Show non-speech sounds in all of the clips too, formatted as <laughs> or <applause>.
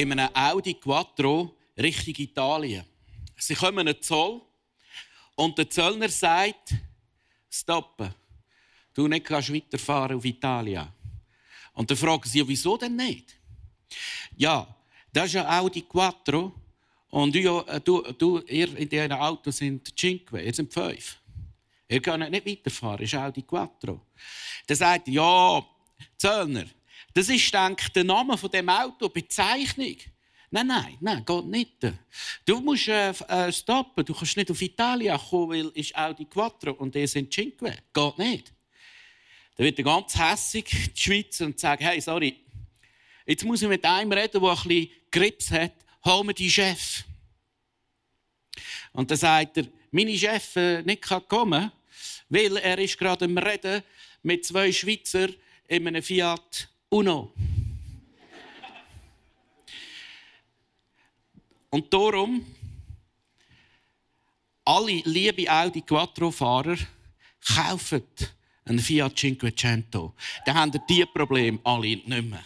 In einem Audi Quattro Richtung Italien. Sie kommen den Zoll und der Zöllner sagt, stoppen, du nicht kannst weiterfahren auf Italien. Und dann fragen sie, wieso denn nicht? Ja, das ist ein Audi Quattro und du, du, du ihr in diesem Auto sind Cinque, ihr sind fünf. Ihr könnt nicht weiterfahren, das ist Audi Quattro. Dann sagt er, ja, Zöllner, das ist, denke ich, der Name von dem Auto, Bezeichnung. Nein, nein, nein, geht nicht. Du musst äh, äh, stoppen. Du kannst nicht auf Italien kommen, weil es Audi Quattro und die sind Cinque. Geht nicht. Dann wird er ganz hässig, die Schweizer, und sagt, hey, sorry, jetzt muss ich mit einem reden, der ein bisschen Grips hat. Hol mir die Chef. Und dann sagt er, meine Chef äh, nicht kann kommen, weil er ist gerade am Reden mit zwei Schweizer in einem Fiat Uno. Und darum, alle liebe Audi Quattro-Fahrer kaufen einen Fiat Cinquecento. Dann haben ihr diese Probleme alle nicht mehr.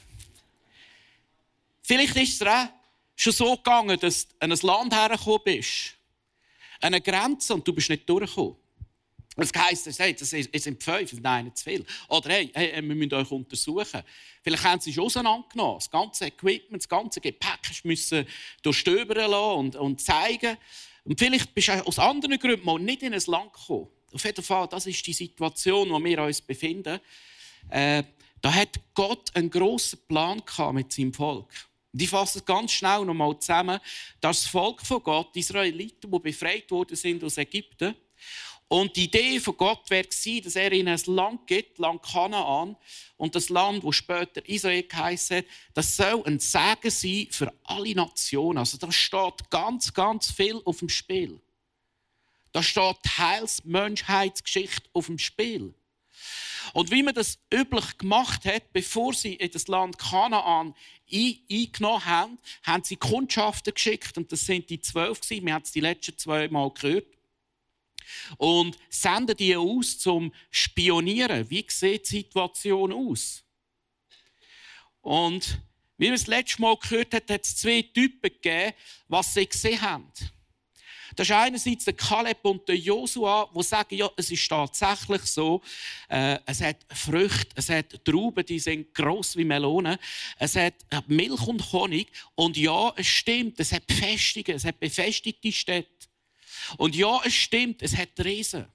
Vielleicht ist es auch schon so gegangen, dass du an ein Land hergekommen bist, an eine Grenze, und du bist nicht durchgekommen. Das heisst, hey, das sind fünf, das sind zu viel. Oder hey, hey, wir müssen euch untersuchen. Vielleicht haben sie es auseinandergenommen. Das ganze Equipment, das ganze Gepäck müssen durchstöbern lassen und, und zeigen. Und vielleicht bist du aus anderen Gründen mal nicht in ein Land gekommen. Auf jeden Fall, das ist die Situation, in der wir uns befinden. Äh, da hat Gott einen grossen Plan mit seinem Volk. Und ich fasse es ganz schnell noch mal zusammen. Das Volk von Gott, die Israeliten, die befreit worden sind aus Ägypten, und die Idee von Gott wäre dass er ihnen ein Land gibt, Land Kanaan. Und das Land, wo später Israel geheißen hat, das soll ein Segen sein für alle Nationen. Also da steht ganz, ganz viel auf dem Spiel. Da steht die Heils-Menschheitsgeschichte auf dem Spiel. Und wie man das üblich gemacht hat, bevor sie in das Land Kanaan eingenommen haben, haben sie Kundschaften geschickt. Und das sind die zwölf. Wir haben es die letzten zwei Mal gehört und senden die aus zum Spionieren. Wie sieht die Situation aus? Und wie wir das letzte Mal gehört haben, hat es zwei Typen gegeben, was sie gesehen haben. Das ist einerseits der Kaleb und der Josua, die sagen, ja, es ist tatsächlich so, äh, es hat Früchte, es hat Trauben, die sind gross wie Melonen, es hat Milch und Honig und ja, es stimmt, es hat Befestigungen, es hat befestigte Städte. Und ja, es stimmt, es hat Riesen.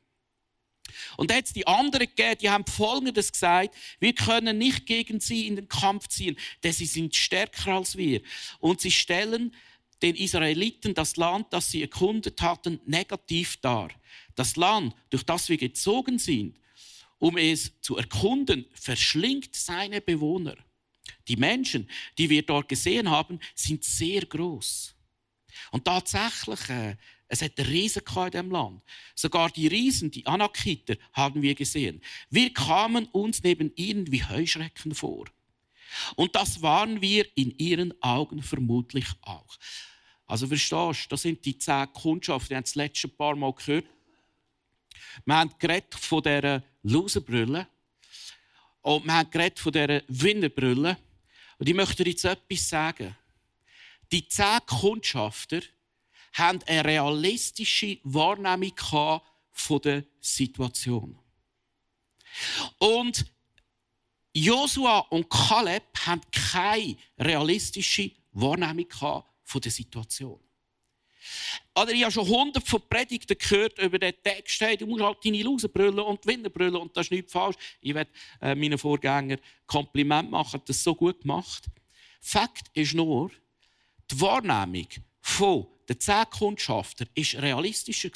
Und jetzt die anderen gegeben, die haben Folgendes gesagt: Wir können nicht gegen sie in den Kampf ziehen, denn sie sind stärker als wir. Und sie stellen den Israeliten das Land, das sie erkundet hatten, negativ dar. Das Land, durch das wir gezogen sind, um es zu erkunden, verschlingt seine Bewohner. Die Menschen, die wir dort gesehen haben, sind sehr groß. Und tatsächlich äh, es hat Riesen in diesem Land. Sogar die Riesen, die Anakiter, haben wir gesehen. Wir kamen uns neben ihnen wie Heuschrecken vor. Und das waren wir in ihren Augen vermutlich auch. Also verstehst du, das sind die zehn Kundschaften, die haben das letzte paar Mal gehört. Wir haben geredet von dieser Loserbrille und wir haben geredet von dieser Winnerbrille. Und ich möchte dir jetzt etwas sagen. Die zehn Kundschafter, haben eine realistische Wahrnehmung von der Situation. Und Josua und Kaleb haben keine realistische Wahrnehmung von der Situation. Oder ich habe schon hundert von Predigten gehört über den Text, hey, du musst halt deine Losenbrille und Winterbrille und das ist nicht falsch. Ich werde äh, meinen Vorgängern Kompliment machen, das so gut gemacht. Fakt ist nur, die Wahrnehmung von den zehn Kundschaftern war realistischer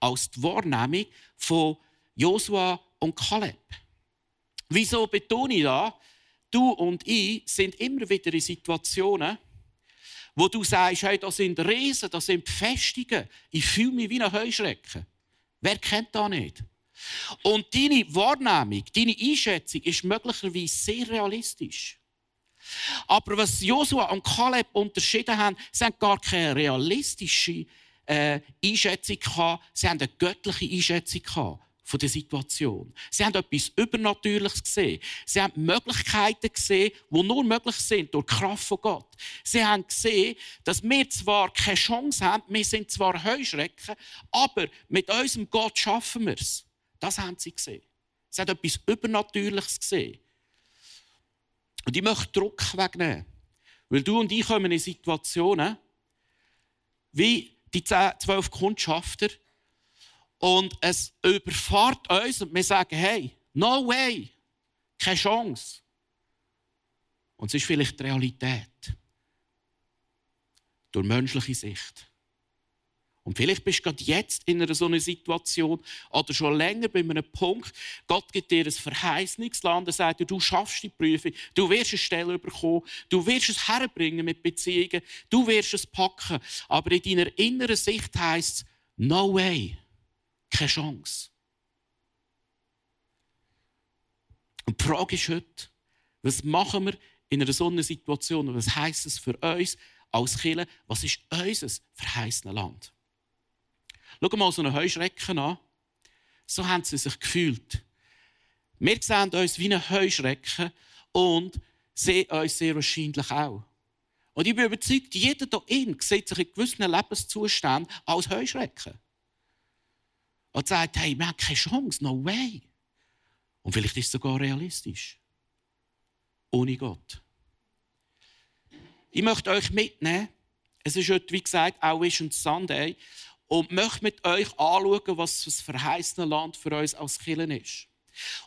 als die Wahrnehmung von Josua und Kaleb. Wieso betone ich das? Du und ich sind immer wieder in Situationen, wo du sagst, hey, das sind Riesen, das sind Befestigungen. Ich fühle mich wie ein Heuschrecken. Wer kennt das nicht? Und deine Wahrnehmung, deine Einschätzung ist möglicherweise sehr realistisch. Aber was Josua und Kaleb unterschieden haben, sie haben gar keine realistische äh, Einschätzung gehabt, sie haben eine göttliche Einschätzung von der Situation. Sie haben etwas Übernatürliches gesehen. Sie haben Möglichkeiten gesehen, die nur möglich sind durch die Kraft von Gott. Sie haben gesehen, dass wir zwar keine Chance haben, wir sind zwar Heuschrecken, aber mit unserem Gott schaffen wir es. Das haben sie gesehen. Sie haben etwas Übernatürliches gesehen. Und ich möchte Druck wegnehmen. Weil du und ich kommen in Situationen, wie die zwölf Kundschafter, und es überfahrt uns und wir sagen, hey, no way, keine Chance. Und es ist vielleicht die Realität. Durch menschliche Sicht. Und vielleicht bist du gerade jetzt in einer so einer Situation oder schon länger bei einem Punkt, Gott gibt dir ein Verheißungsland, er sagt dir, du schaffst die Prüfung, du wirst eine Stelle bekommen, du wirst es herbringen mit Beziehungen, du wirst es packen. Aber in deiner inneren Sicht heißt es, no way, keine Chance. Und die Frage ist heute, was machen wir in einer so einer Situation? Was heisst es für uns als Kirche? Was ist unser verheißenes Land? Schau mal so einen Heuschrecken an. So haben sie sich gefühlt. Wir sehen uns wie eine Heuschrecken und sehen uns sehr wahrscheinlich auch. Und ich bin überzeugt, jeder hier innen sieht sich in gewissen Lebenszuständen als Heuschrecken. Und sagt, hey, wir haben keine Chance, no way. Und vielleicht ist es sogar realistisch. Ohne Gott. Ich möchte euch mitnehmen. Es ist heute, wie gesagt, auch Vision Sunday und möchte mit euch anschauen, was das verheißene Land für uns als Killen ist.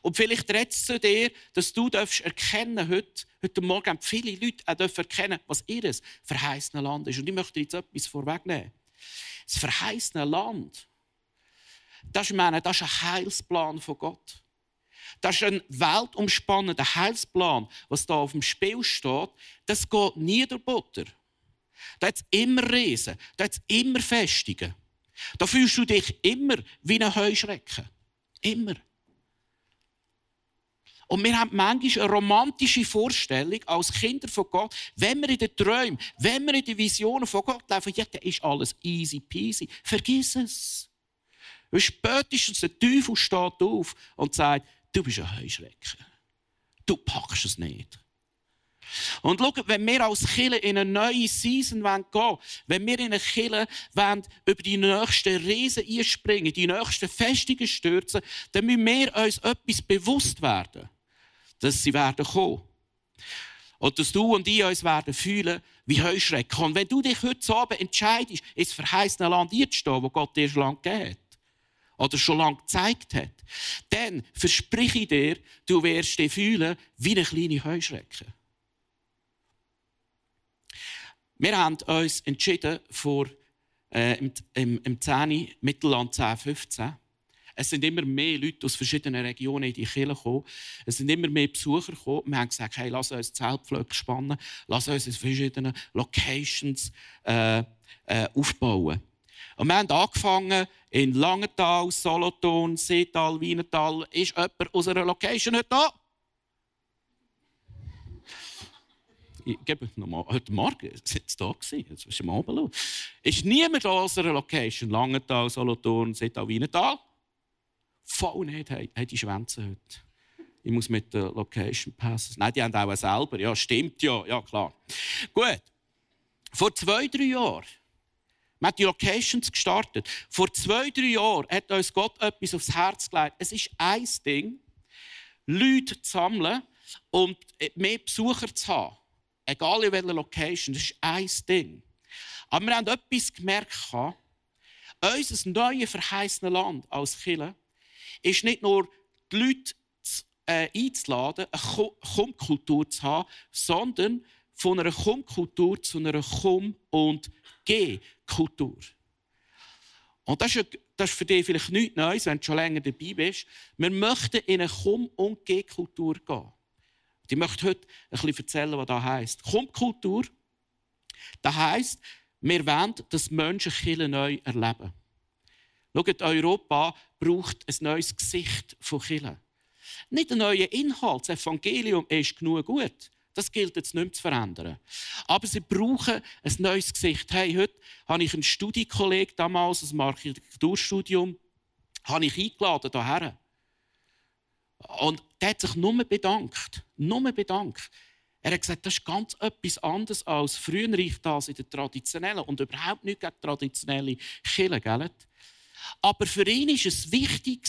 Und vielleicht redet es dir, dass du erkennen heute, heute Morgen haben viele Leute auch erkennen, was ihr verheißene Land ist. Und ich möchte jetzt etwas vorwegnehmen. Das verheißene Land, das meine, das ist ein Heilsplan von Gott. Das ist ein weltumspannender Heilsplan, was da auf dem Spiel steht. Das geht nie der Butter. Da hat es immer Riesen, da hat es immer Festungen. Da fühlst du dich immer wie ein Heuschrecken. Immer. Und wir haben manchmal eine romantische Vorstellung als Kinder von Gott, wenn wir in den Träumen, wenn wir in den Visionen von Gott laufen, ja, dann ist alles easy peasy. Vergiss es. Weil spätestens der Teufel steht auf und sagt, du bist ein Heuschrecken. Du packst es nicht. Und schau, wenn wir als Kille in eine neue Season gehen wollen, wenn wir in eine Kille über die nächsten Riesen einspringen, die nächsten Festungen stürzen, dann müssen wir uns etwas bewusst werden, dass sie werden kommen. Und dass du und ich uns werden fühlen wie Heuschrecken. Und wenn du dich heute Abend entscheidest, ins verheißene Land einzustehen, wo Gott dir schon lange gegeben hat, oder schon lange gezeigt hat, dann verspreche ich dir, du wirst dich fühlen wie eine kleine Heuschrecke. Wir haben uns entschieden vor äh, im, im, im 10. Mittelland 10, 15. Es sind immer mehr Leute aus verschiedenen Regionen in die Kirche gekommen. Es sind immer mehr Besucher gekommen. Wir haben gesagt, hey, lass uns Zeltpflöcke spannen. Lass uns in verschiedenen Locations äh, äh, aufbauen. Und wir haben angefangen in Langenthal, Solothurn, Seetal, Wienertal. Ist jemand aus einer Location heute da? Ich gebe nochmal, heute Morgen sind sie da jetzt ist am Abend los. Ist niemand an unserer Location, Langenthal, Solothurn, Setal, Wienertal? Voll nicht, hey, hey, die Schwänze heute. Ich muss mit der Location passen. Nein, die haben auch selber. Ja, stimmt ja, ja klar. Gut. Vor zwei, drei Jahren, wir haben die Locations gestartet. Vor zwei, drei Jahren hat uns Gott etwas aufs Herz gelegt. Es ist ein Ding, Leute zu sammeln und mehr Besucher zu haben egal in welcher Location, das ist ein Ding. Aber wir haben etwas gemerkt, unser neues verheißenes Land als Kille ist nicht nur die Leute äh, einzuladen, eine Kultur zu haben, sondern von einer Kommkultur zu einer Komm- und Geh-Kultur. Und das ist, das ist für dich vielleicht nichts Neues, wenn du schon länger dabei bist. Wir möchten in eine Komm- und Geh-Kultur gehen. Ich möchte heute ein bisschen erzählen, was das heisst. Komm-Kultur, das heisst, wir wollen, dass Menschen Kirche neu erleben. Schaut, Europa braucht ein neues Gesicht von Kirche. Nicht einen neuen Inhalt. Das Evangelium ist genug gut. Das gilt jetzt nicht mehr zu verändern. Aber sie brauchen ein neues Gesicht. Hey, heute habe ich einen Studienkollegen damals dem Architekturstudium habe ich eingeladen hierher. Und der hat sich nur bedankt. Nur bedankt. Er hat gesagt, das ist ganz etwas anderes als früher ich das in der traditionellen und überhaupt nicht gegen traditionelle Kirche, gell? Aber für ihn war es wichtig,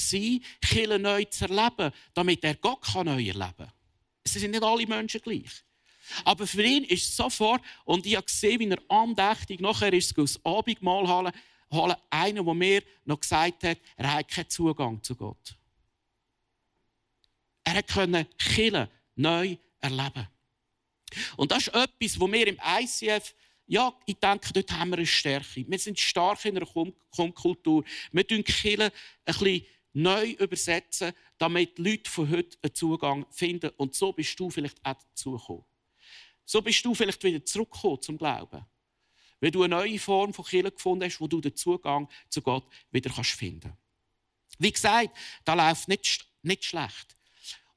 Kirche neu zu erleben, damit er Gott neu erleben kann. Es sind nicht alle Menschen gleich. Aber für ihn ist es sofort, und ich habe gesehen, wie er andächtig, nachher ist aus Abendmahl holen, holen einer, der mir noch gesagt hat, er hat keinen Zugang zu Gott. Er konnte Kirche neu erleben. Und das ist etwas, wo wir im ICF ja, ich denke, dort haben wir eine Stärke. Wir sind stark in einer Kultur. Wir tun Kirche ein bisschen neu übersetzen, damit die Leute von heute einen Zugang finden. Und so bist du vielleicht auch dazugekommen. So bist du vielleicht wieder zurückgekommen zum Glauben. Weil du eine neue Form von Kirche gefunden hast, wo du den Zugang zu Gott wieder finden kannst. Wie gesagt, da läuft nicht, nicht schlecht.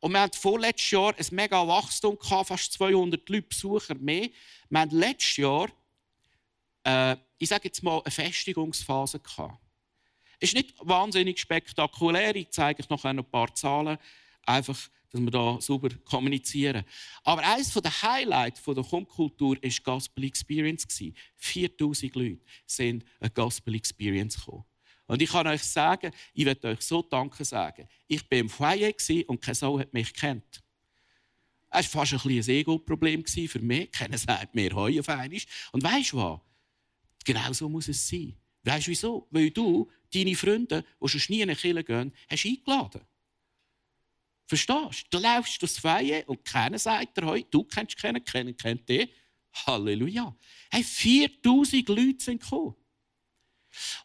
Und wir hatten vorletztes Jahr ein mega Wachstum, gehabt, fast 200 Leute Besucher mehr. Wir hatten letztes Jahr äh, ich sage jetzt mal, eine Festigungsphase gehabt. Es ist nicht wahnsinnig spektakulär, ich zeige euch noch ein paar Zahlen, einfach, dass wir da sauber kommunizieren. Aber eines der Highlights der Kommkultur war die Gospel Experience. 4000 Leute sind eine Gospel Experience gekommen. Und ich kann euch sagen, ich werde euch so Danke sagen. Ich war im Foyer und keine Sau hat mich kennt. Es war fast ein, ein Ego-Problem für mich. Keiner sagt mir heu auf einmal. Und weißt du was? Genau so muss es sein. Weißt du wieso? Weil du deine Freunde, die schon nie in eine Kirche gehen, hast eingeladen. Verstehst du? Du läufst durchs Feier und keiner sagt dir heute, du kennst keinen, keiner kennt dich. Halleluja. Hey, 4000 Leute sind gekommen.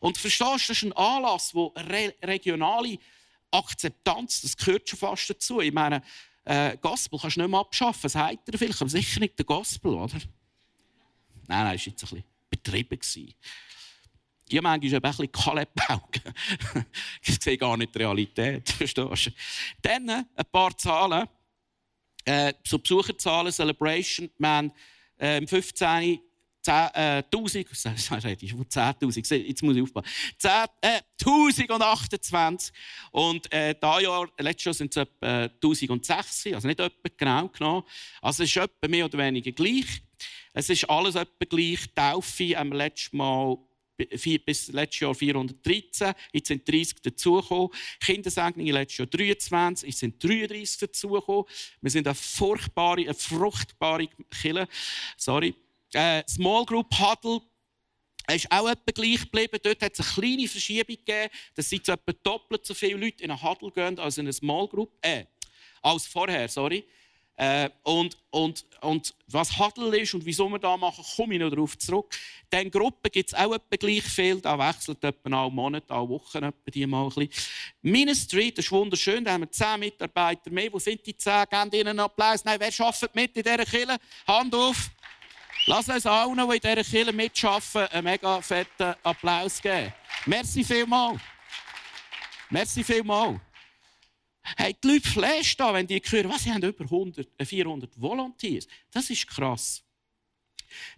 Und verstehst du, das ist ein Anlass, wo re regionale Akzeptanz, das gehört schon fast dazu. Ich meine, äh, Gospel kannst du nicht mehr abschaffen. Das heißt er vielleicht, aber sicher nicht der Gospel, oder? Nein, nein, ist jetzt ein bisschen betrieben. Gewesen. Die manchmal ein bisschen Kalebaugen. <laughs> ich sehe gar nicht die Realität. <laughs> Verstehst du? Dann ein paar Zahlen. Äh, so Besucherzahlen, Celebration. Wir haben äh, 15 10.000, äh, <laughs> ich von 10.000, jetzt muss ich aufpassen, 10, äh, 1028 und äh, dieses Jahr, letztes Jahr sind es etwa 1006, also nicht etwa genau genommen, also es ist etwa mehr oder weniger gleich. Es ist alles etwa gleich. Taufe haben wir letztes Mal bis letztes Jahr 413, jetzt sind 30 dazugekommen. Kindersegnungen letztes Jahr 23, jetzt sind 33 dazugekommen. Wir sind eine furchtbare, eine fruchtbare Kille. Sorry. Äh, Small Group Huddle ist auch etwa gleich geblieben. Dort hat es eine kleine Verschiebung gegeben, dass jetzt etwa doppelt so viele Leute in eine Huddle gehen als in eine Small Group. Äh, als vorher, sorry. Äh, und, und, und was Huddle ist und wieso wir da machen, komme ich noch darauf zurück. Dann Gruppen gibt es auch etwa gleich viel. Da wechselt etwa alle Monate, alle Wochen etwa die mal ein bisschen. Ministry, das ist wunderschön. Da haben wir zehn Mitarbeiter mehr. Wo sind die zehn? Gebt ihnen einen Applaus. Nein, wer arbeitet mit in dieser Kille? Hand auf. Lass uns allen, die in dieser Kille mitarbeiten, einen mega fetten Applaus geben. Merci vielmals. Merci vielmals. Hey, die Leute flashen da, wenn die hören, was, sie haben über 100, 400 äh, Volunteers. Das ist krass.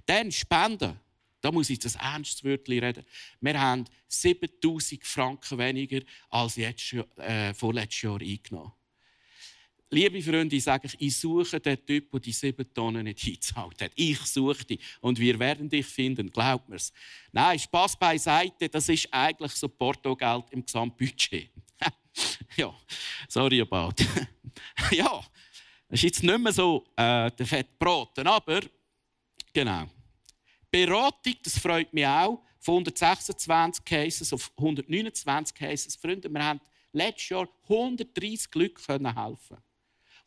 Dann Spenden. Da muss ich das ernst reden. Wir haben 7000 Franken weniger als äh, vorletztes Jahr eingenommen. Liebe Freunde, ich sage ich, suche den Typ, der die sieben Tonnen nicht eingezahlt hat. Ich suche dich und wir werden dich finden, glaubt mir's. Nein, Spaß beiseite, das ist eigentlich so Portogeld im Gesamtbudget. <laughs> ja, sorry about. <laughs> ja, das ist jetzt nicht mehr so äh, der Fettbraten, aber genau. Beratung, das freut mich auch, von 126 Cases auf 129 Cases. Freunde, wir haben letztes Jahr 130 Leute helfen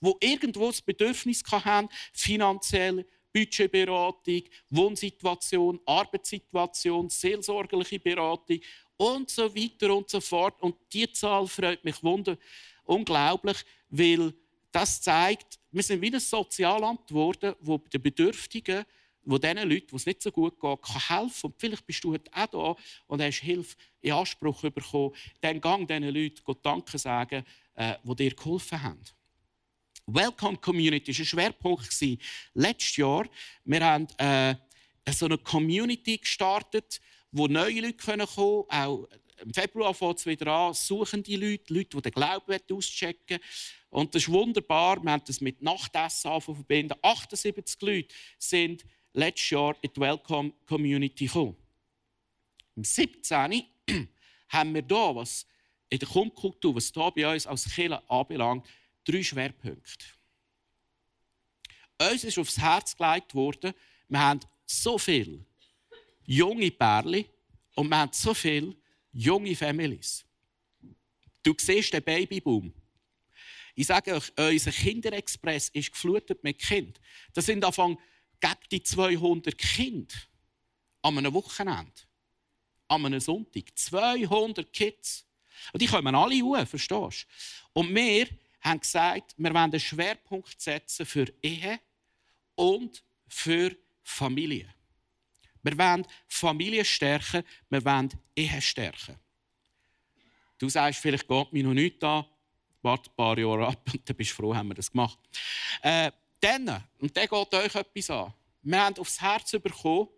die irgendwo das Bedürfnis haben, finanziell Budgetberatung, Wohnsituation, Arbeitssituation, seelsorgerliche Beratung und so weiter und so fort. Und die Zahl freut mich wunder unglaublich, weil das zeigt, wir sind wie ein Sozialamt geworden, wo den Bedürftigen, wo den Leuten, die es nicht so gut geht, kann helfen Und vielleicht bist du heute auch da und hast Hilfe in Anspruch bekommen. Dann gang diesen Leuten Gott Danke sagen, äh, die dir geholfen haben. Welcome Community war ein Schwerpunkt letztes Jahr. Wir haben äh, so eine Community gestartet, wo neue Leute kommen können. Auch im Februar fängt es wieder an, suchen die Leute, Leute, die den Glauben auschecken Und das ist wunderbar. Wir haben das mit Nachtessen verbinden. 78 Leute sind letztes Jahr in die Welcome Community gekommen. Im 17. haben wir hier, was in der Kumkultur, was hier bei uns als Kirche anbelangt, drei Schwerpunkte. Uns ist aufs Herz gelegt worden, wir haben so viele junge Pärchen und wir haben so viele junge Families. Du siehst den Babyboom. Ich sage euch, unser Kinderexpress ist geflutet mit Kind. Das sind Anfang gegen die 200 Kinder an einem Wochenende, an einem Sonntag. 200 Kids. Und die kommen alle hoch, verstehst du? Und wir haben gesagt, wir wollen einen Schwerpunkt setzen für Ehe und für Familie. Wir wollen Familie stärken, wir wollen Ehe stärken. Du sagst, vielleicht geht mir noch nichts an, warte ein paar Jahre ab und dann bist du froh, haben wir das gemacht. Äh, dann, und dann geht euch etwas an. Wir haben aufs Herz bekommen,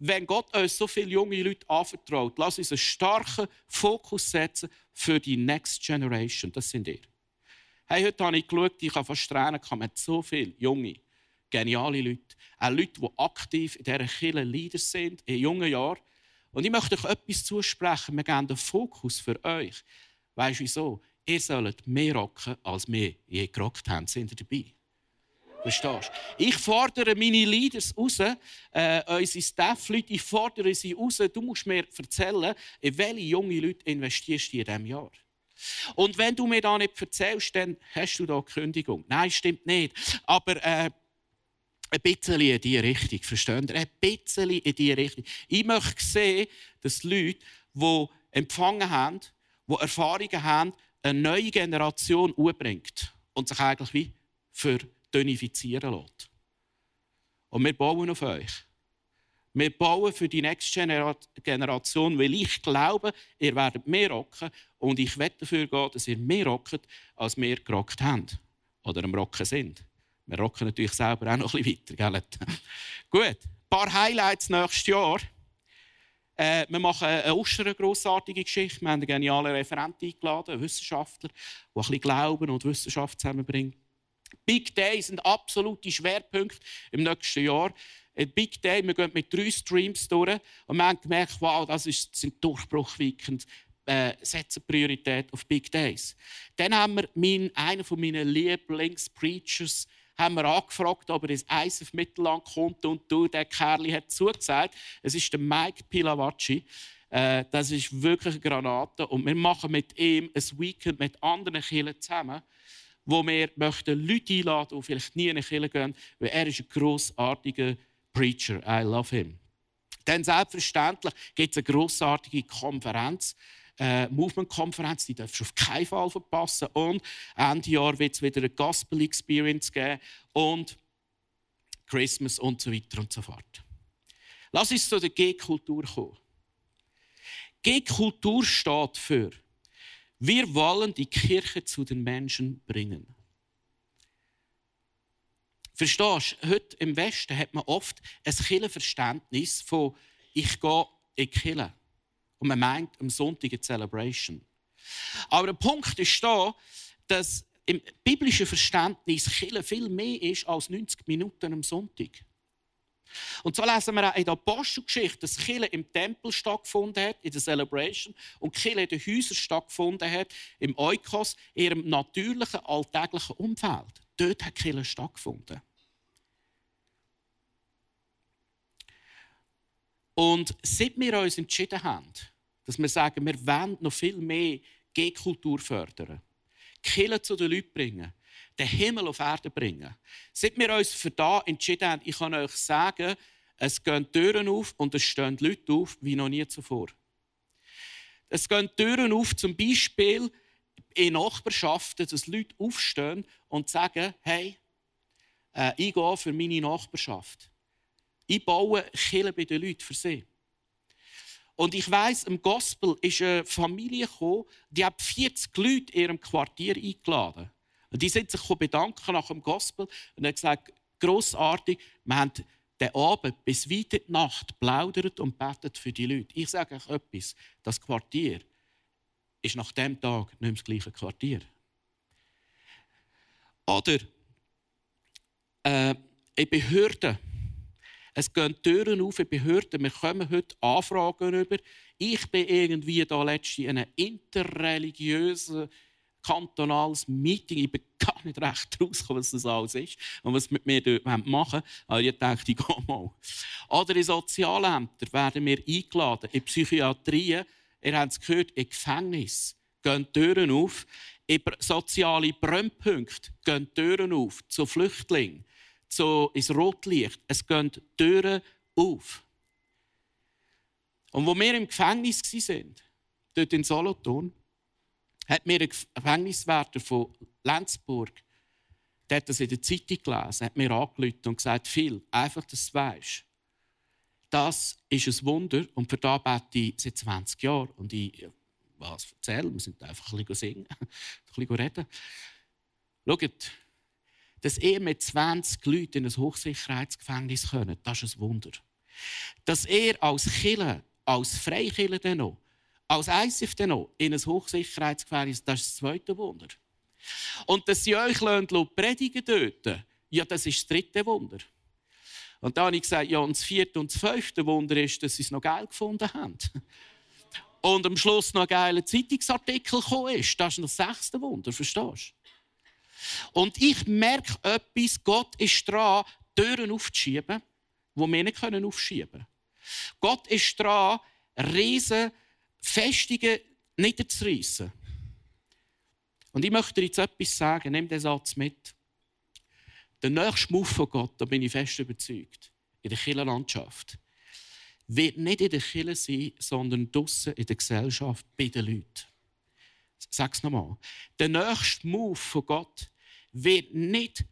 wenn Gott uns so viele junge Leute anvertraut, lass uns einen starken Fokus setzen für die Next Generation. Das sind ihr. Hey, heute habe ich geschaut, ich habe fast tränen, man hat so viele junge, geniale Leute. Auch Leute, die aktiv in dieser Kirche Leader sind, in jungen Jahren. Und ich möchte euch etwas zusprechen. Wir geben den Fokus für euch. Weißt du wieso? Ihr sollt mehr rocken, als wir je gerockt haben. Sind ihr dabei? Verstehst du? Ich fordere meine Leaders raus, äh, unsere Staff-Leute, ich fordere sie raus. Du musst mir erzählen, in welche junge Leute investierst du in diesem Jahr? Und wenn du mir da nicht erzählst, dann hast du da Kündigung. Nein, stimmt nicht. Aber äh, ein bisschen in die Richtung, versteht ihr? Ein bisschen in die Richtung. Ich möchte sehen, dass Leute, die empfangen haben, die Erfahrungen haben, eine neue Generation umbringt und sich eigentlich wie verdonifizieren lässt. Und wir bauen auf euch. Wir bauen für die nächste Generation, weil ich glaube, ihr werdet mehr rocken und ich wette dafür gehen, dass ihr mehr rockt, als wir gerockt haben oder am Rocken sind. Wir rocken natürlich selber auch noch ein bisschen weiter. Gell? <laughs> Gut, ein paar Highlights nächstes Jahr. Äh, wir machen eine Ostern grossartige Geschichte. Wir haben einen genialen Referenten eingeladen, einen Wissenschaftler, der ein bisschen Glauben und Wissenschaft zusammenbringt. Big Day sind absolute Schwerpunkte im nächsten Jahr. Ein Big Day, wir gehen mit drei Streams durch und wir haben gemerkt, wow, das sind Durchbruchweekend. Äh, setzen Priorität auf Big Days. Dann haben wir mein, einen von meinen Lieblingspreachers haben wir angefragt, ob er ins ISF Mittelland kommt und du, der Kerl hat zugesagt. Es ist der Mike Pilavacci. Äh, das ist wirklich eine Granate und wir machen mit ihm ein Weekend mit anderen Kindern zusammen, wo wir möchten Leute einladen, die vielleicht nie in eine Kirche gehen, weil er ist ein grossartiger Preacher. I love him. Dann selbstverständlich gibt es eine grossartige Konferenz äh, Movement-Konferenz, die darfst du auf keinen Fall verpassen. Und Ende Jahr wird es wieder eine Gospel Experience geben und Christmas und so weiter und so fort. Lass uns zu der G-Kultur kommen. G-Kultur steht für wir wollen die Kirche zu den Menschen bringen. Verstehst du, heute im Westen hat man oft ein Kirchenverständnis von ich gehe in die Kirche. Und man meint am Sonntag eine Celebration. Aber der Punkt ist da, dass im biblischen Verständnis Kirche viel mehr ist als 90 Minuten am Sonntag. Und so lesen wir auch in der Apostelgeschichte, dass Kirche im Tempel stattgefunden hat, in der Celebration, und Kirche in den Häusern stattgefunden hat, im Eukos, in ihrem natürlichen, alltäglichen Umfeld. Dort hat Kirche stattgefunden. Und seit wir uns entschieden haben, dass wir sagen, wir wollen noch viel mehr G-Kultur fördern, Killen zu den Leuten bringen, den Himmel auf Erde bringen. Seit wir uns für da entschieden haben, ich kann euch sagen, es gehen Türen auf und es stehen Leute auf wie noch nie zuvor. Es gehen Türen auf, zum Beispiel in Nachbarschaften, dass Leute aufstehen und sagen, hey, äh, ich gehe für meine Nachbarschaft. Ich baue Kirche bei den Leuten für sie. Und ich weiss, im Gospel ist eine Familie gekommen, die hat 40 Leute in ihrem Quartier eingeladen. Und die sind sich bedanken nach dem Gospel und haben gesagt, grossartig, wir haben den Abend bis weit in die Nacht plaudert und betet für die Leute. Ich sage euch etwas, das Quartier ist nach dem Tag nicht mehr das gleiche Quartier. Oder äh, in Behörden. Es gehen Türen auf in Behörden. Wir kommen heute Anfragen über. Ich bin irgendwie da letztens in einem interreligiösen kantonales Meeting. Ich bin gar nicht recht rausgekommen, was das alles ist und was mit mir dort machen. Aber ich dachte, ich gehe mal. Oder in Sozialämtern werden wir eingeladen, in Psychiatrien, ihr habt es gehört, in Gefängnis gehen Türen auf. In soziale Brennpunkte gehen Türen auf zu Flüchtlingen so ins Rotlicht. Es gehen Türen auf. Und wo wir im Gefängnis waren, dort in Solothurn, hat mir ein Gefängniswärter von Lenzburg, der hat das in der Zeitung gelesen, hat mir angerufen und gesagt, viel, einfach, dass du weißt. Das ist ein Wunder und für das bete ich seit 20 Jahren. Und ich, was erzähle, wir sind einfach ein bisschen singen, <laughs> ein bisschen reden. Schaut, dass er mit 20 Leuten in ein Hochsicherheitsgefängnis können, das ist ein Wunder. Dass er als Killer, als Freikiller noch, als ISIF noch in ein Hochsicherheitsgefängnis, das ist das zweite Wunder. Und dass sie euch predigen dort, ja, das ist das dritte Wunder. Und dann habe ich gesagt, ja, und das vierte und das fünfte Wunder ist, dass sie es noch geil gefunden haben. Und am Schluss noch ein geiler Zeitungsartikel gekommen ist. Das ist noch das sechste Wunder, verstehst du? Und ich merke etwas, Gott ist dran, Türen aufzuschieben, die wir nicht aufschieben können. Gott ist dran, riesen Festungen niederzureissen. Und ich möchte dir jetzt etwas sagen, nimm den Satz mit. Der nächste Move von Gott, da bin ich fest überzeugt, in der Kirchenlandschaft, wird nicht in der Kirche sein, sondern draussen in der Gesellschaft, bei den Leuten. Sag es nochmal. Der nächste Move von Gott wird nicht,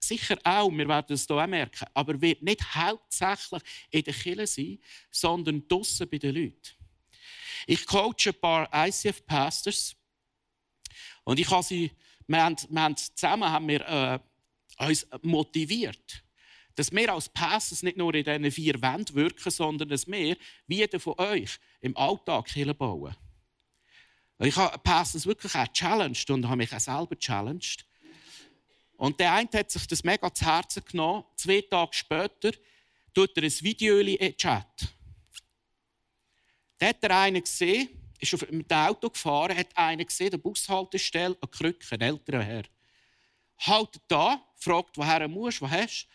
sicher auch, wir werden es hier auch merken, aber wird nicht hauptsächlich in der Kirche sein, sondern draussen bei den Leuten. Ich coache ein paar ICF-Pastors und ich habe sie, wir haben, wir haben zusammen haben wir, äh, uns motiviert, dass wir als Pastors nicht nur in diesen vier Wänden wirken, sondern dass wir, wie jeder von euch, im Alltag Kirche bauen. Ich habe Pastors wirklich auch challenged und habe mich auch selber challenged. Und der eine hat sich das mega zu Herzen genommen. Zwei Tage später tut er ein Video in den Chat. Da hat er einen gesehen, ist mit dem Auto gefahren, hat einen gesehen, der Bushaltestelle, eine Krücke, ein älterer Herr. Halt da, fragt, woher musst, was hast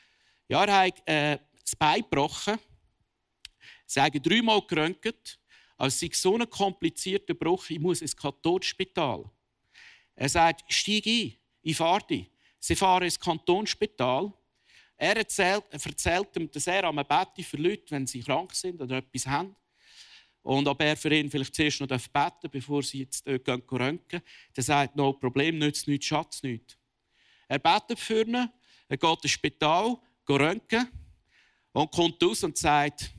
du? Ja, er hat äh, das Bein gebrochen. Sie haben dreimal geröntgt. Es ist so ein komplizierter Bruch, ich muss ins Kathodenspital. Er sagt, steig ein, ich fahre dich. Sie fahren ins Kantonsspital. Er erzählt, erzählt ihm, dass er am Bett für Leute, wenn sie krank sind oder etwas haben. Und ob er für ihn vielleicht zuerst noch beten darf, bevor sie jetzt dort gehen, röntgen. Der sagt, no Problem, nützt nichts, Schatz nichts. Er betet für ihn, er geht ins Spital, röntgen und kommt raus und sagt,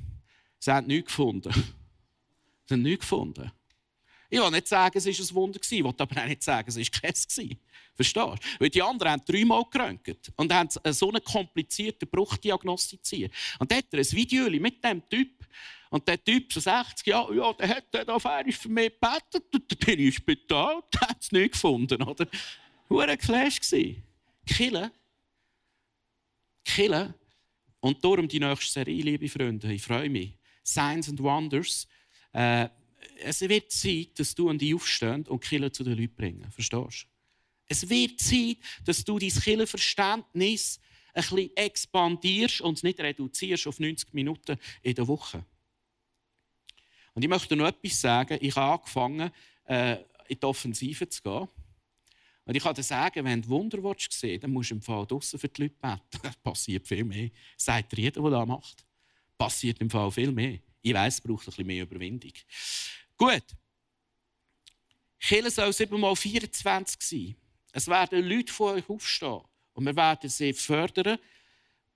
sie haben nichts gefunden. <laughs> Sie haben nichts gefunden. Ich will nicht sagen, es war ein Wunder, ich will aber auch nicht sagen, es war Käse. Verstehst du? Weil die anderen haben dreimal geröntgt und haben so einen komplizierten Bruch diagnostiziert. Und da hat er ein Video mit dem Typ. Und der Typ, so 60 Jahre, ja, der hat auf einmal für mich gebetet und dann bin ich im Spital <laughs> und hat es nicht gefunden. Oder? Ein Clash. Killen. Killen. Und darum die nächste Serie, liebe Freunde. Ich freue mich. Signs and Wonders. Äh, es wird Zeit, dass du an die aufstehen und Killen zu den Leuten bringen. Verstehst du? Es wird Zeit, dass du dein Killenverständnis ein bisschen expandierst und es nicht reduzierst auf 90 Minuten in der Woche. Und ich möchte noch etwas sagen. Ich habe angefangen, äh, in die Offensive zu gehen. Und ich kann dir sagen, wenn du Wunder sehen dann musst du im Fall draussen für die Leute beten. <laughs> Das passiert viel mehr. Sagt dir jeder, der das macht. Passiert im Fall viel mehr. Ich weiss, es braucht ein bisschen mehr Überwindung. Gut. Kirche soll 7 mal 24 sein. Es werden Leute von euch aufstehen. Und wir werden sie fördern,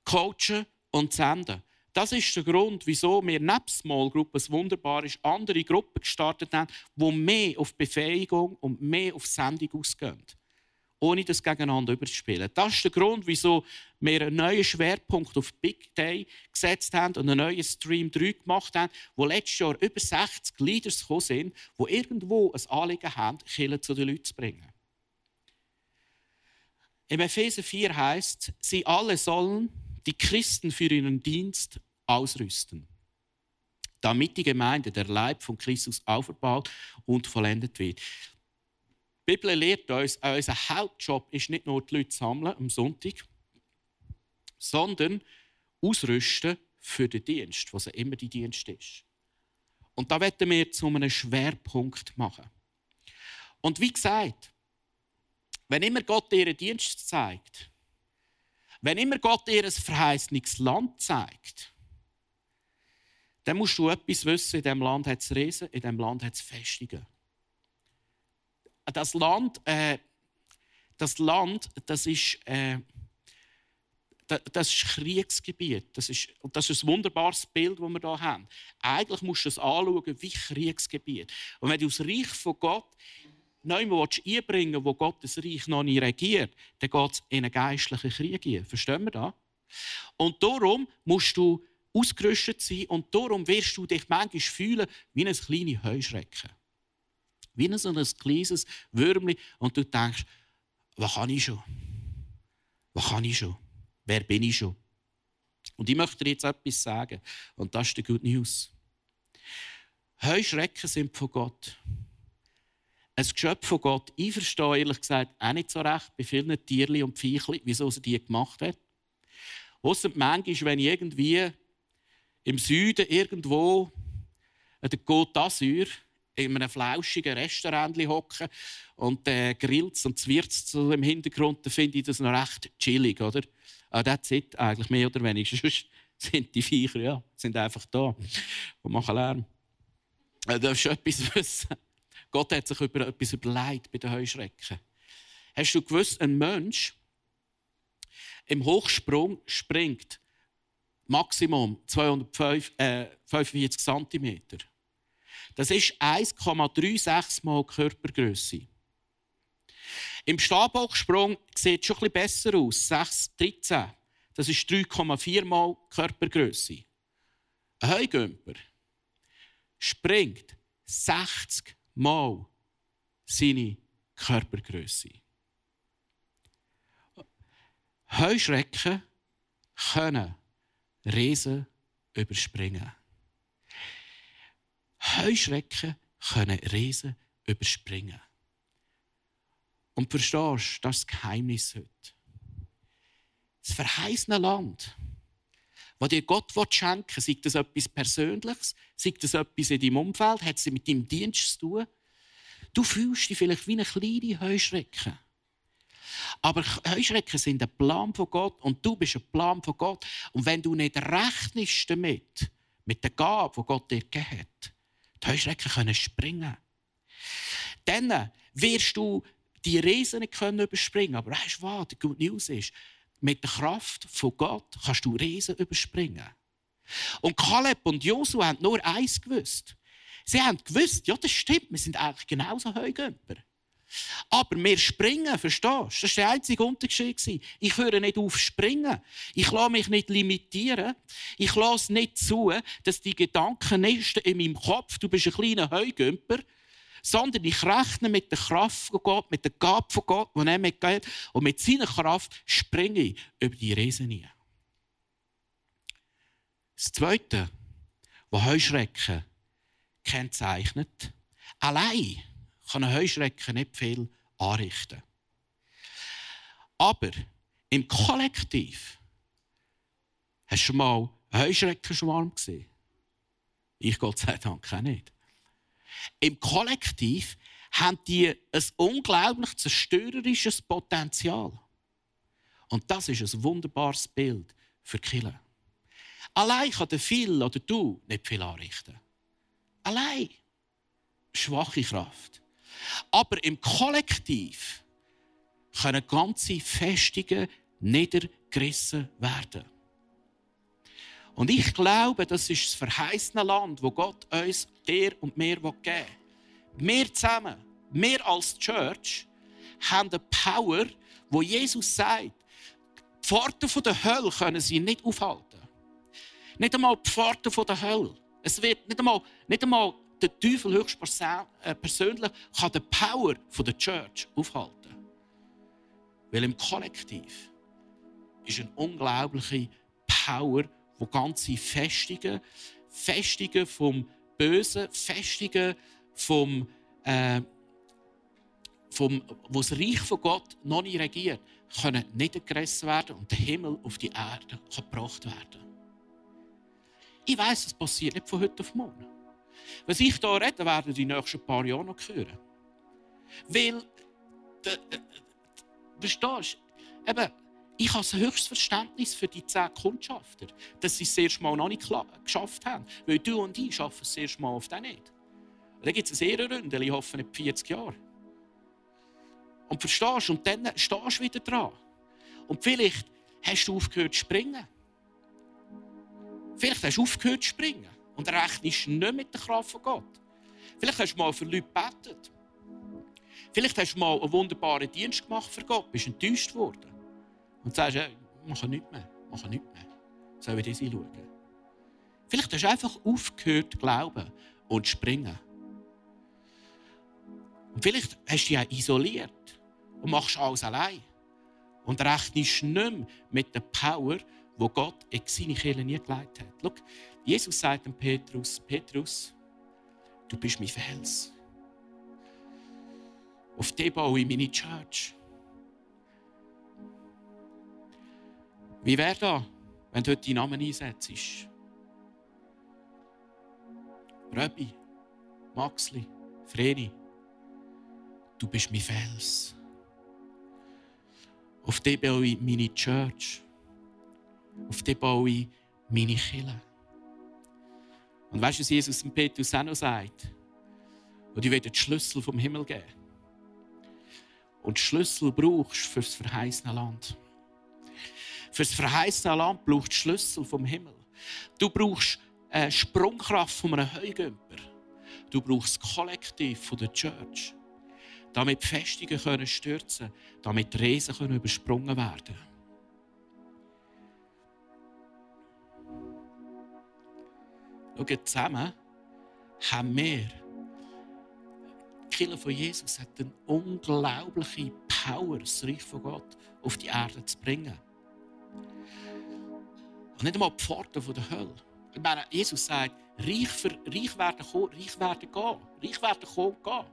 coachen und senden. Das ist der Grund, wieso wir neben Small Group, was wunderbar ist, andere Gruppen gestartet haben, die mehr auf Befähigung und mehr auf Sendung ausgehen. Ohne das gegeneinander überzuspielen. Das ist der Grund, wieso wir einen neuen Schwerpunkt auf Big Day gesetzt haben und einen neuen Stream 3 gemacht haben, wo letztes Jahr über 60 Leaders gekommen sind, die irgendwo ein Anliegen haben, Kirche zu den Leuten zu bringen. Im Epheser 4 heißt, sie alle sollen die Christen für ihren Dienst ausrüsten, damit die Gemeinde, der Leib von Christus, aufgebaut und vollendet wird. Die Bibel lehrt uns, unser Hauptjob ist nicht nur die Leute sammeln am Sonntag, sondern ausrüsten für den Dienst, was immer die Dienst ist. Und da werden wir zu einem Schwerpunkt machen. Und wie gesagt, wenn immer Gott ihren Dienst zeigt, wenn immer Gott dir ein verheißenes Land zeigt, dann musst du etwas wissen, in diesem Land hat es Riesen, in diesem Land hat es Festungen. Das Land, äh, das Land, das ist, äh, das ist Kriegsgebiet. Das ist, das ist ein wunderbares Bild, das wir hier haben. Eigentlich musst du es anschauen wie Kriegsgebiet. Und wenn du das Reich von Gott neu einbringen wo Gottes Reich noch nicht regiert, dann geht es in einen geistlichen Krieg. Verstehen wir das? Und darum musst du ausgerüstet sein und darum wirst du dich manchmal fühlen wie ein kleines Heuschrecken. Wie so ein kleines Würmchen und du denkst, was kann ich schon? Was kann ich schon? Wer bin ich schon? Und ich möchte dir jetzt etwas sagen und das ist die Good News. Heuschrecken sind von Gott ein Geschöpf von Gott. Ich verstehe ehrlich gesagt auch nicht so recht bei vielen Tierchen und Viechchen, wieso sie die gemacht hat. Ausser manchmal, wenn ich irgendwie im Süden irgendwo an der Côte d'Azur in einem flauschigen Restaurant hocke und äh, grillt und zwirzt so im Hintergrund, dann finde ich das noch recht chillig, oder? Ah, that's eigentlich mehr oder weniger. <laughs> Sonst sind die Viecher, ja, sind einfach da und machen Lärm. Äh, da ist etwas <laughs> wissen. Gott hat sich über etwas überlegt bei den Heuschrecken. Hast du gewusst, ein Mensch im Hochsprung springt Maximum 245 äh, cm. Das ist 1,36 mal Körpergröße. Im Stabhochsprung sieht es schon etwas besser aus, 6,13. Das ist 3,4 mal Körpergröße. Ein Heugümper springt 60 mal seine Körpergröße. Heuschrecken können Riesen überspringen. Heuschrecken können Riesen überspringen. Und verstehst das ist das Geheimnis heute. Das verheißene Land was dir Gott schenken will, sei das etwas Persönliches, sei das etwas in deinem Umfeld, hat es mit deinem Dienst zu tun. Du fühlst dich vielleicht wie eine kleine Heuschrecke. Aber Heuschrecken sind ein Plan von Gott und du bist ein Plan von Gott. Und wenn du nicht rechnest damit, mit der Gabe, die Gott dir gegeben hat, die Heuschrecken können springen. Dann wirst du die Riesen nicht überspringen können. Aber weißt du was? Die gute News ist, mit der Kraft von Gott kannst du Riesen überspringen. Und Kaleb und Josu haben nur eins gewusst. Sie haben gewusst, ja, das stimmt, wir sind eigentlich genauso Heugümper. Aber wir springen, verstehst du? Das war der einzige Unterschied. Ich höre nicht auf springen. Ich lasse mich nicht limitieren. Ich lasse nicht zu, dass die Gedanken in meinem Kopf, du bist ein kleiner Heugümper, sondern ich rechne mit der Kraft von Gott, mit der Gabe von Gott, die er mir gibt, und mit seiner Kraft springe ich über die Riesen hin. Das Zweite, was Heuschrecken kennzeichnet, allein kann ein Heuschrecken nicht viel anrichten. Aber im Kollektiv hast du schon mal einen Heuschreckenschwarm gesehen? Ich Gott sei Dank auch nicht. Im Kollektiv haben die ein unglaublich zerstörerisches Potenzial. Und das ist ein wunderbares Bild für Killer. Allein kann der Phil oder du nicht viel anrichten. Allein. Schwache Kraft. Aber im Kollektiv können ganze Festungen niedergerissen werden. Und ich glaube, das ist das verheißene Land, wo Gott uns, dir und mir geben will. Wir zusammen, wir als Church, haben eine Power, wo Jesus sagt, die Pforten der Hölle können sie nicht aufhalten. Nicht einmal die Pforten der Hölle. Es wird nicht einmal, nicht einmal der Teufel höchst äh, kann die Power der Church aufhalten. Weil im Kollektiv ist eine unglaubliche Power, wo ganze Festungen, Festungen vom Bösen, Festungen vom, äh, vom, wo das Reich von Gott noch nicht regiert, können niedergerissen werden und der Himmel auf die Erde gebracht werden. Ich weiß, es passiert nicht von heute auf morgen. Was ich hier rede, werden die nächsten paar Jahre noch hören. Weil, de, de, verstehst du, eben, ich habe höchstes Verständnis für die zehn Kundschafter, dass sie es das erste noch nicht geschafft haben. Weil du und ich schaffen es das erste auf den nicht. Und dann gibt es eine Ehrenrunde, ich hoffe nicht 40 Jahre. Und verstehst? Und dann stehst du wieder dran. Und vielleicht hast du aufgehört zu springen. Vielleicht hast du aufgehört zu springen und rechnest nicht mit der Kraft von Gott. Vielleicht hast du mal für Leute gebetet. Vielleicht hast du mal einen wunderbaren Dienst gemacht für Gott, bist enttäuscht worden. Und sagst, ja, ich mache nichts mehr, mache nichts mehr. Soll ich das schauen? Vielleicht hast du einfach aufgehört zu glauben und zu springen. Und vielleicht hast du dich auch isoliert und machst alles allein. Und rechnest nicht mehr mit der Power, wo Gott in seine Kirche nie gelegt hat. Schau, Jesus sagt dem Petrus, Petrus, du bist mein Fels. Auf dem baue ich meine Church. Wie wäre das, wenn du heute deinen Namen einsetzt? Röbi, Maxli, Freni, du bist mein Fels. Auf dem baue ich meine Church. Auf dem baue ich meine Kille. Und weißt du, was Jesus dem Petrus auch noch sagt? Und ich werde die Schlüssel vom Himmel geben. Und Schlüssel brauchst du für das verheißene Land. Für das verheißene Land brauchst du Schlüssel vom Himmel. Du brauchst eine Sprungkraft von einem Heugümper. Du brauchst das Kollektiv von der Church. Damit Festungen können stürzen, damit Riesen können übersprungen werden. Schau, zusammen haben wir die Kirche von Jesus hat eine unglaubliche Power, das Reich von Gott auf die Erde zu bringen. Und nicht einmal die Pforten der Hölle. Ich meine, Jesus sagt, Reich, für, Reich werden kommen, Reich werden gehen. Reich werden kommen und gehen.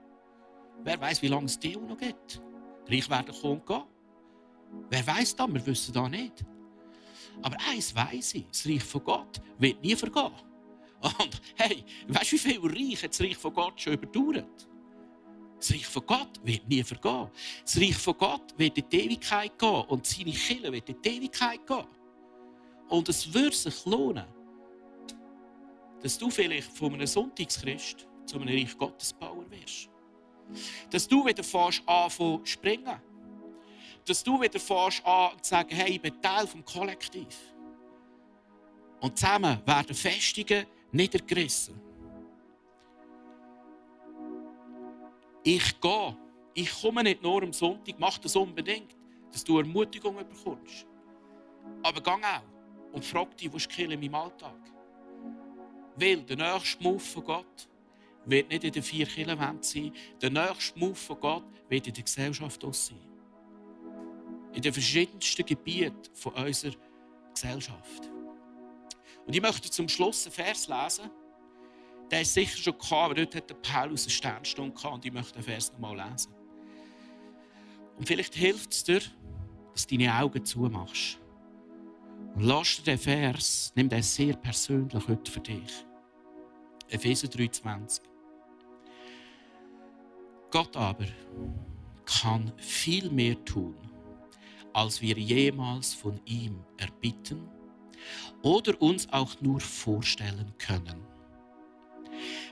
Wer weiß, wie lange es die noch gibt? Reich werden kommen und gehen. Wer weiß das? Wir wissen das nicht. Aber eins weiß ich, das Reich von Gott wird nie vergehen. Und hey, weißt du, wie viel Reich das Reich von Gott schon überdauert? Das Reich von Gott wird nie vergehen. Das Reich von Gott wird in die Ewigkeit gehen und seine Kinder wird in die Ewigkeit gehen. Und es würde sich lohnen, dass du vielleicht von einem Sonntagschrist zu einem Reich Gottes Bauer wirst. Dass du wieder fährst an zu springen. Dass du wieder fährst an zu sagen, hey, ich bin Teil des Kollektiv. Und zusammen werden Festungen niedergerissen. Ich gehe. Ich komme nicht nur am Sonntag, mach das unbedingt, dass du Ermutigung bekommst. Aber geh auch und frag dich, wo ist die in meinem Alltag? Weil der nächste Move von Gott wird nicht in den vier Kirchenwänden sein. Der nächste Move von Gott wird in der Gesellschaft sein. In den verschiedensten Gebieten unserer Gesellschaft. Und ich möchte zum Schluss einen Vers lesen. Der ist sicher schon gehabt, aber dort hat der Paulus eine Sternstunde gehabt und ich möchte den Vers noch mal lesen. Und vielleicht hilft es dir, dass du deine Augen zumachst. Und lass dir den Vers, nimm den sehr persönlich heute für dich. Epheser 3,20. Gott aber kann viel mehr tun, als wir jemals von ihm erbitten oder uns auch nur vorstellen können.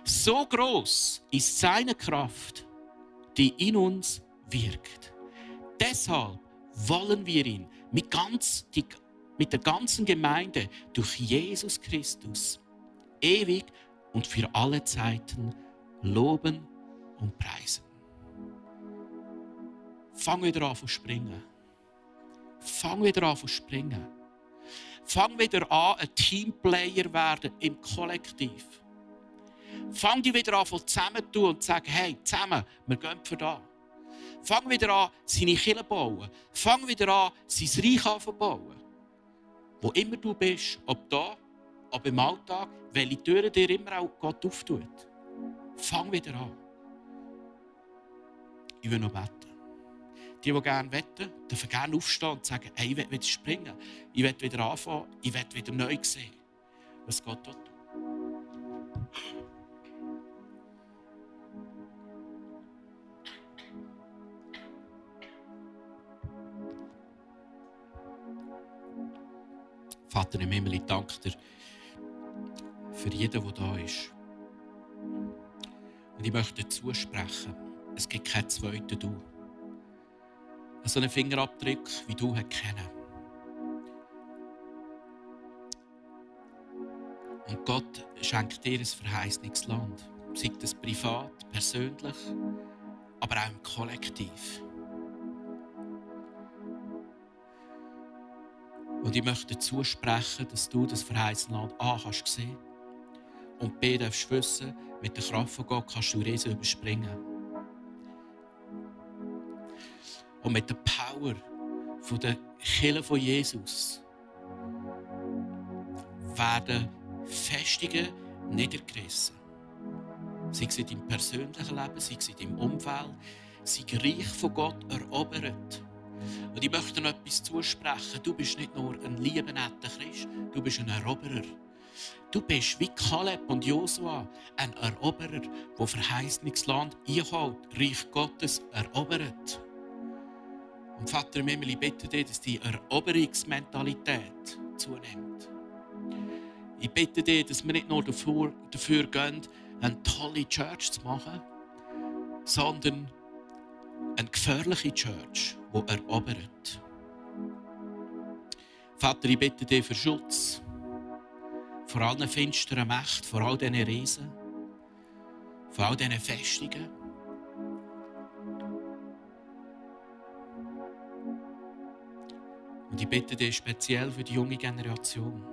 So groß ist seine Kraft, die in uns wirkt. Deshalb wollen wir ihn mit, ganz, die, mit der ganzen Gemeinde durch Jesus Christus ewig und für alle Zeiten loben und preisen. Fang wieder an zu springen. Fang wieder an zu springen. Fang wieder an, ein Teamplayer werden im Kollektiv. Fang dich wieder an, zusammen und sagen, hey, zusammen, wir gehen für da. Fang wieder an, seine Kirche zu bauen. Fang wieder an, sein Reich anzubauen. Wo immer du bist, ob da, ob im Alltag, welche Türen dir immer auch Gott auftut. Fang wieder an. Ich will noch beten. Die, die gerne wetten, dürfen gerne aufstehen und sagen, hey, ich will wieder springen. Ich will wieder anfangen. Ich will wieder neu sehen, was Gott tut. Vater im Himmel, ich danke dir für jeden, der da ist. Und ich möchte dir zusprechen, es gibt keinen zweiten Du. So einen Fingerabdruck, wie du kennen. Und Gott schenkt dir ein verheißendes Land. Sei das privat, persönlich, aber auch im Kollektiv. Und ich möchte zusprechen, dass du das verheißene Land A kannst sehen und B darfst wissen, mit der Kraft von Gott kannst du Riesen überspringen. Und mit der Power von der Kirche von Jesus werden Festungen niedergerissen. Sei es in deinem persönlichen Leben, sei es in deinem Umfeld, sei Reich von Gott erobert. Und ich möchte noch etwas zusprechen. Du bist nicht nur ein lieber, Christ, du bist ein Eroberer. Du bist wie Kaleb und Josua, ein Eroberer, der verheißenes Land einholt, Reich Gottes erobert. Und Vater im Himmel, ich bitte dich, dass die Eroberungsmentalität zunimmt. Ich bitte dich, dass wir nicht nur dafür, dafür gehen, eine tolle Church zu machen, sondern eine gefährliche Church, die erobert. Vater, ich bitte dich für Schutz vor allen finsteren Mächten, vor all diesen Riesen, vor all diesen Festungen. Und ich bitte dich speziell für die junge Generation,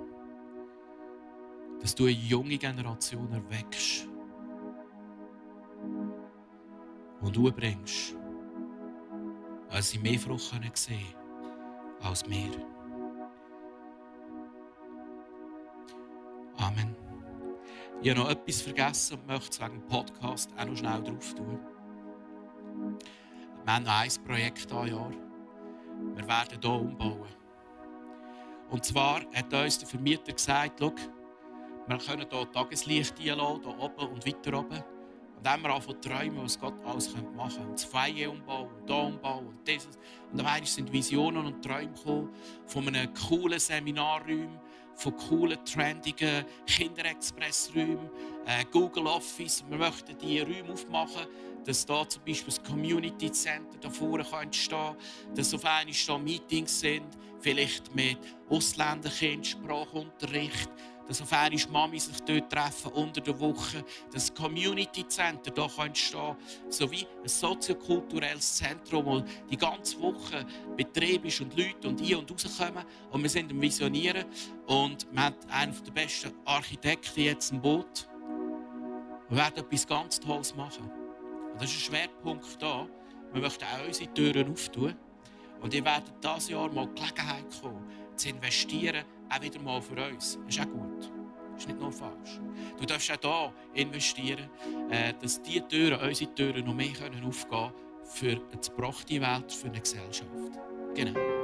dass du eine junge Generation erweckst und du weil sie mehr Frucht sehen können als wir. Amen. Ich habe noch etwas vergessen und möchte es wegen dem Podcast auch noch schnell drauf tun. Wir haben noch ein Projekt dieses Jahr. Wir werden hier umbauen. Und zwar hat uns der Vermieter gesagt, wir können hier Tageslicht einladen, hier oben und weiter oben. Haben wir angefangen zu träumen, was Gott alles machen könnte. Und das Feier umbauen und da umbauen und dieses. Und dann sind Visionen und Träume gekommen von einem coolen Seminarraum, von coolen, trendigen Kinderexpressräumen, äh, Google Office. Wir möchten diese Räume aufmachen, dass da zum Beispiel das Community Center da vorne entstehen kann, dass auf einmal da Meetings sind, vielleicht mit Ausländerkindern, Sprachunterricht, dass auf einmal Mami sich dort treffen unter der Woche, das Community Center da kann, sowie ein soziokulturelles Zentrum, wo die ganze Woche Betrieb ist und Leute und ein- und rauskommen. Und wir sind am Visionieren und wir haben einen der besten Architekten jetzt im Boot. Wir werden etwas ganz Tolles machen. Und das ist ein Schwerpunkt da. Wir möchten auch unsere Türen auftun. Und ihr werdet dieses Jahr mal Gelegenheit kommen, zu investieren auch wieder mal für uns. Das ist auch gut. Das ist nicht nur falsch. Du darfst auch hier investieren, äh, dass diese Türen, unsere Türen, noch mehr aufgehen können für eine gebrachte Welt, für eine Gesellschaft. Genau.